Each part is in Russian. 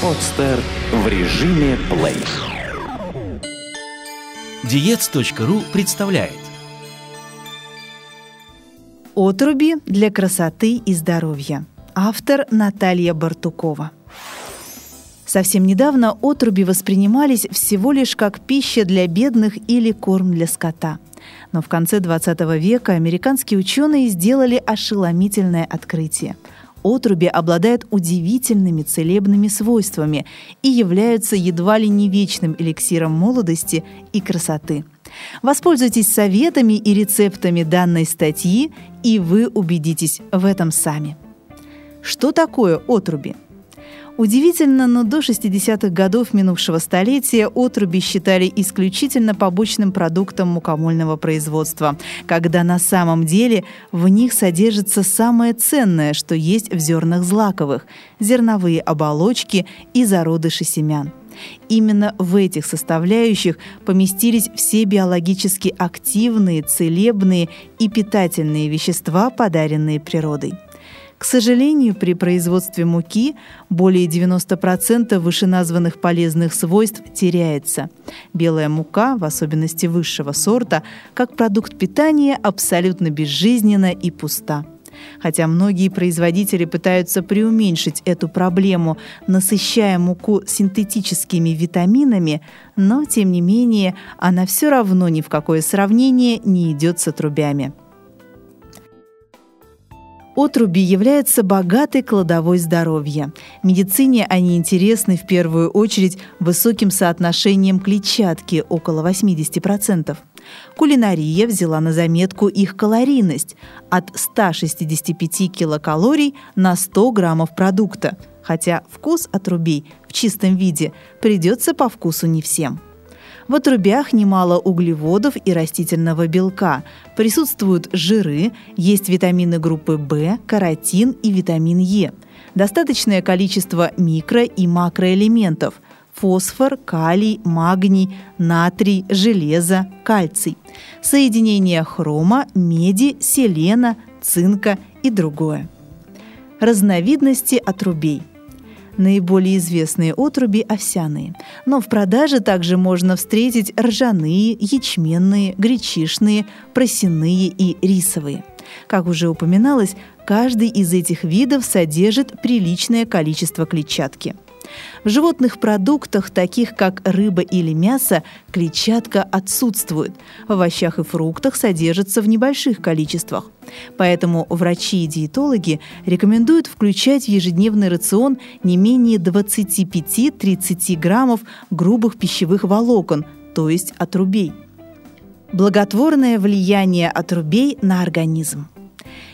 Подстер в режиме плей. Диец.ру представляет Отруби для красоты и здоровья. Автор Наталья Бартукова. Совсем недавно отруби воспринимались всего лишь как пища для бедных или корм для скота. Но в конце 20 века американские ученые сделали ошеломительное открытие. Отруби обладают удивительными целебными свойствами и являются едва ли не вечным эликсиром молодости и красоты. Воспользуйтесь советами и рецептами данной статьи, и вы убедитесь в этом сами. Что такое отруби? Удивительно, но до 60-х годов минувшего столетия отруби считали исключительно побочным продуктом мукомольного производства, когда на самом деле в них содержится самое ценное, что есть в зернах злаковых – зерновые оболочки и зародыши семян. Именно в этих составляющих поместились все биологически активные, целебные и питательные вещества, подаренные природой. К сожалению, при производстве муки более 90% вышеназванных полезных свойств теряется. Белая мука, в особенности высшего сорта, как продукт питания абсолютно безжизненна и пуста. Хотя многие производители пытаются преуменьшить эту проблему, насыщая муку синтетическими витаминами, но, тем не менее, она все равно ни в какое сравнение не идет с отрубями. Отруби являются богатой кладовой здоровья. Медицине они интересны в первую очередь высоким соотношением клетчатки – около 80%. Кулинария взяла на заметку их калорийность – от 165 килокалорий на 100 граммов продукта, хотя вкус отрубей в чистом виде придется по вкусу не всем – в отрубях немало углеводов и растительного белка. Присутствуют жиры, есть витамины группы В, каротин и витамин Е. Достаточное количество микро- и макроэлементов – фосфор, калий, магний, натрий, железо, кальций. Соединение хрома, меди, селена, цинка и другое. Разновидности отрубей – Наиболее известные отруби – овсяные. Но в продаже также можно встретить ржаные, ячменные, гречишные, просяные и рисовые. Как уже упоминалось, каждый из этих видов содержит приличное количество клетчатки – в животных продуктах, таких как рыба или мясо, клетчатка отсутствует. В овощах и фруктах содержится в небольших количествах. Поэтому врачи и диетологи рекомендуют включать в ежедневный рацион не менее 25-30 граммов грубых пищевых волокон, то есть отрубей. Благотворное влияние отрубей на организм.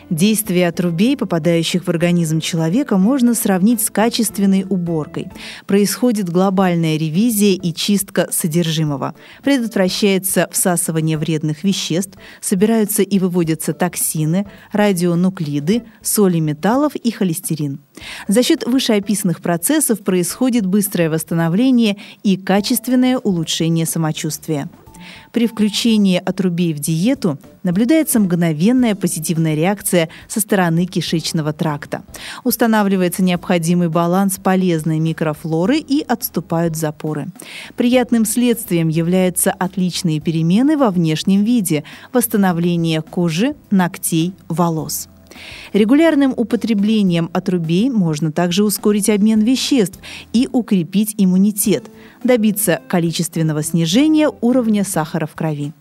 Действие отрубей, попадающих в организм человека, можно сравнить с качественной уборкой. Происходит глобальная ревизия и чистка содержимого. Предотвращается всасывание вредных веществ, собираются и выводятся токсины, радионуклиды, соли металлов и холестерин. За счет вышеописанных процессов происходит быстрое восстановление и качественное улучшение самочувствия. При включении отрубей в диету наблюдается мгновенная позитивная реакция со стороны кишечного тракта. Устанавливается необходимый баланс полезной микрофлоры и отступают запоры. Приятным следствием являются отличные перемены во внешнем виде, восстановление кожи, ногтей, волос. Регулярным употреблением отрубей можно также ускорить обмен веществ и укрепить иммунитет, добиться количественного снижения уровня сахара в крови.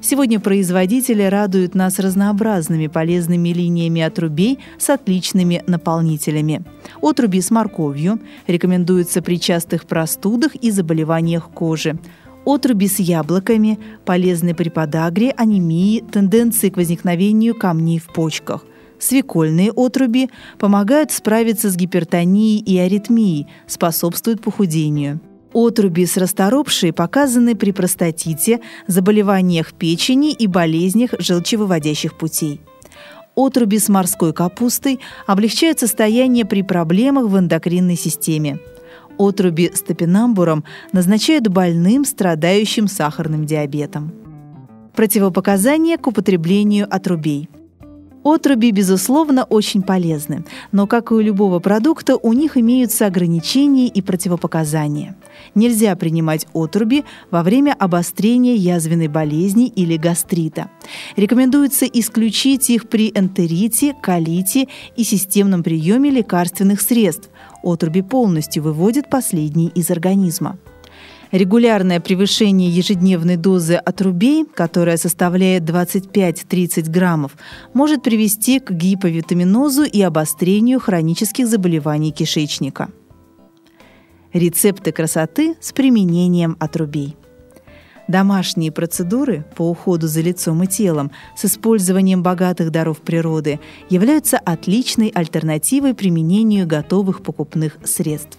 Сегодня производители радуют нас разнообразными полезными линиями отрубей с отличными наполнителями. Отруби с морковью рекомендуются при частых простудах и заболеваниях кожи. Отруби с яблоками полезны при подагре, анемии, тенденции к возникновению камней в почках. Свекольные отруби помогают справиться с гипертонией и аритмией, способствуют похудению. Отруби с расторопшей показаны при простатите, заболеваниях печени и болезнях желчевыводящих путей. Отруби с морской капустой облегчают состояние при проблемах в эндокринной системе. Отруби с топинамбуром назначают больным, страдающим сахарным диабетом. Противопоказания к употреблению отрубей – Отруби, безусловно, очень полезны, но, как и у любого продукта, у них имеются ограничения и противопоказания. Нельзя принимать отруби во время обострения язвенной болезни или гастрита. Рекомендуется исключить их при энтерите, колите и системном приеме лекарственных средств. Отруби полностью выводят последние из организма. Регулярное превышение ежедневной дозы отрубей, которая составляет 25-30 граммов, может привести к гиповитаминозу и обострению хронических заболеваний кишечника. Рецепты красоты с применением отрубей. Домашние процедуры по уходу за лицом и телом с использованием богатых даров природы являются отличной альтернативой применению готовых покупных средств.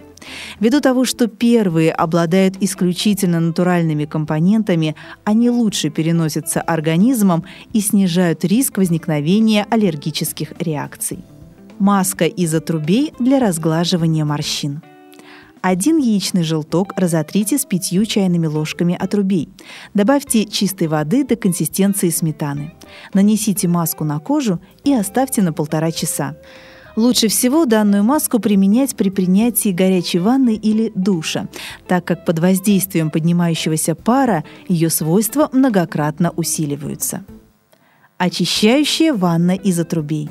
Ввиду того, что первые обладают исключительно натуральными компонентами, они лучше переносятся организмом и снижают риск возникновения аллергических реакций. Маска из отрубей для разглаживания морщин. Один яичный желток разотрите с пятью чайными ложками отрубей. Добавьте чистой воды до консистенции сметаны. Нанесите маску на кожу и оставьте на полтора часа. Лучше всего данную маску применять при принятии горячей ванны или душа, так как под воздействием поднимающегося пара ее свойства многократно усиливаются. Очищающая ванна из отрубей.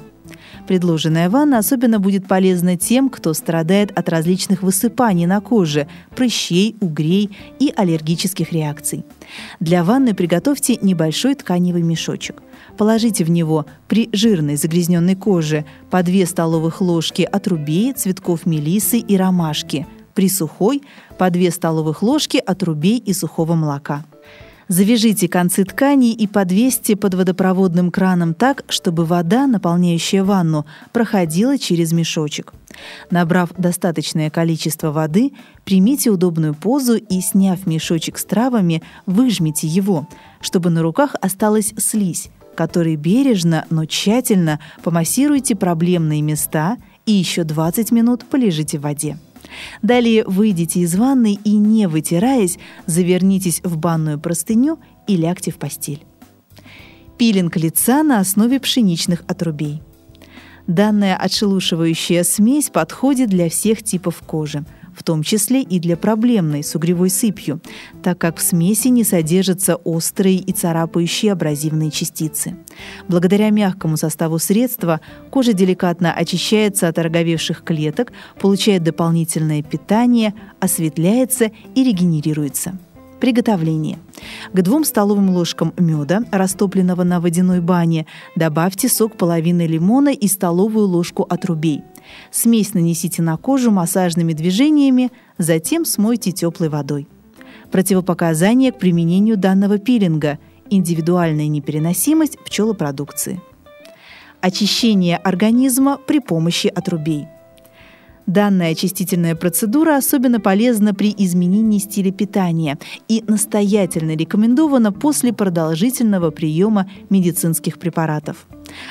Предложенная ванна особенно будет полезна тем, кто страдает от различных высыпаний на коже, прыщей, угрей и аллергических реакций. Для ванны приготовьте небольшой тканевый мешочек. Положите в него при жирной загрязненной коже по 2 столовых ложки отрубей, цветков мелисы и ромашки, при сухой по 2 столовых ложки отрубей и сухого молока. Завяжите концы тканей и подвесьте под водопроводным краном так, чтобы вода, наполняющая ванну, проходила через мешочек. Набрав достаточное количество воды, примите удобную позу и, сняв мешочек с травами, выжмите его, чтобы на руках осталась слизь, которой бережно, но тщательно помассируйте проблемные места и еще 20 минут полежите в воде. Далее выйдите из ванны и, не вытираясь, завернитесь в банную простыню и лягте в постель. Пилинг лица на основе пшеничных отрубей. Данная отшелушивающая смесь подходит для всех типов кожи – в том числе и для проблемной с угревой сыпью, так как в смеси не содержатся острые и царапающие абразивные частицы. Благодаря мягкому составу средства кожа деликатно очищается от ороговевших клеток, получает дополнительное питание, осветляется и регенерируется. Приготовление. К двум столовым ложкам меда, растопленного на водяной бане, добавьте сок половины лимона и столовую ложку отрубей – Смесь нанесите на кожу массажными движениями, затем смойте теплой водой. Противопоказания к применению данного пилинга – индивидуальная непереносимость пчелопродукции. Очищение организма при помощи отрубей – Данная очистительная процедура особенно полезна при изменении стиля питания и настоятельно рекомендована после продолжительного приема медицинских препаратов.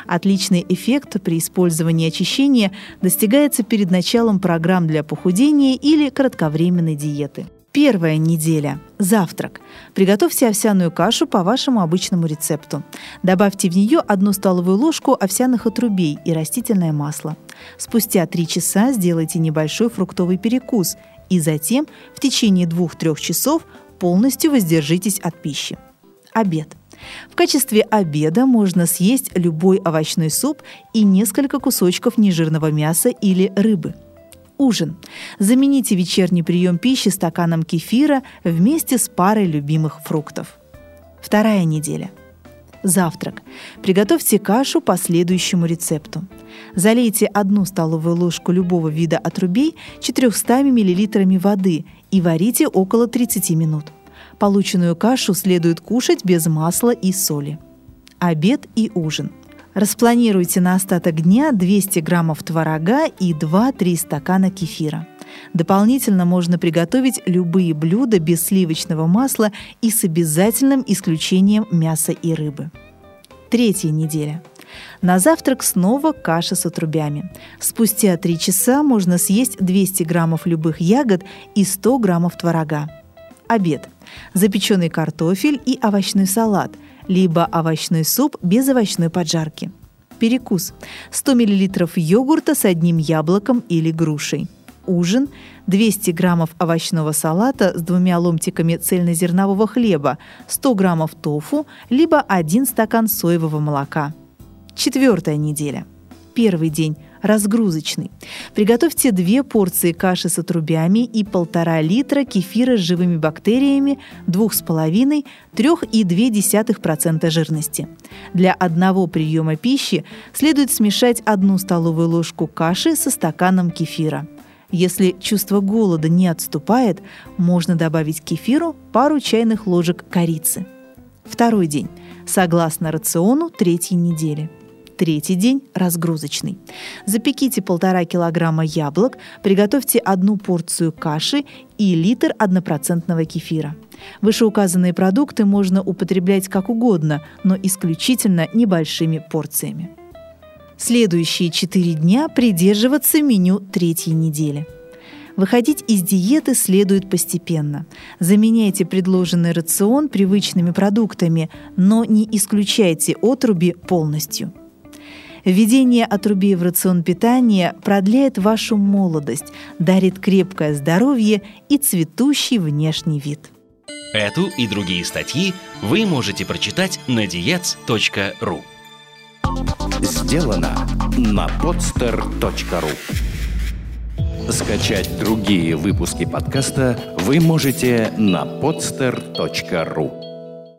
Отличный эффект при использовании очищения достигается перед началом программ для похудения или кратковременной диеты. Первая неделя. Завтрак. Приготовьте овсяную кашу по вашему обычному рецепту. Добавьте в нее одну столовую ложку овсяных отрубей и растительное масло. Спустя 3 часа сделайте небольшой фруктовый перекус и затем в течение 2-3 часов полностью воздержитесь от пищи. Обед. В качестве обеда можно съесть любой овощной суп и несколько кусочков нежирного мяса или рыбы – ужин. Замените вечерний прием пищи стаканом кефира вместе с парой любимых фруктов. Вторая неделя. Завтрак. Приготовьте кашу по следующему рецепту. Залейте одну столовую ложку любого вида отрубей 400 мл воды и варите около 30 минут. Полученную кашу следует кушать без масла и соли. Обед и ужин – Распланируйте на остаток дня 200 граммов творога и 2-3 стакана кефира. Дополнительно можно приготовить любые блюда без сливочного масла и с обязательным исключением мяса и рыбы. Третья неделя. На завтрак снова каша с отрубями. Спустя 3 часа можно съесть 200 граммов любых ягод и 100 граммов творога. Обед. Запеченный картофель и овощной салат – либо овощной суп без овощной поджарки. Перекус. 100 мл йогурта с одним яблоком или грушей. Ужин. 200 граммов овощного салата с двумя ломтиками цельнозернового хлеба, 100 граммов тофу, либо один стакан соевого молока. Четвертая неделя. Первый день разгрузочный. Приготовьте две порции каши с отрубями и полтора литра кефира с живыми бактериями 2,5-3,2% жирности. Для одного приема пищи следует смешать одну столовую ложку каши со стаканом кефира. Если чувство голода не отступает, можно добавить к кефиру пару чайных ложек корицы. Второй день. Согласно рациону третьей недели. Третий день – разгрузочный. Запеките полтора килограмма яблок, приготовьте одну порцию каши и литр однопроцентного кефира. Вышеуказанные продукты можно употреблять как угодно, но исключительно небольшими порциями. Следующие четыре дня придерживаться меню третьей недели. Выходить из диеты следует постепенно. Заменяйте предложенный рацион привычными продуктами, но не исключайте отруби полностью. Введение отрубей в рацион питания продляет вашу молодость, дарит крепкое здоровье и цветущий внешний вид. Эту и другие статьи вы можете прочитать на diets.ru Сделано на podster.ru Скачать другие выпуски подкаста вы можете на podster.ru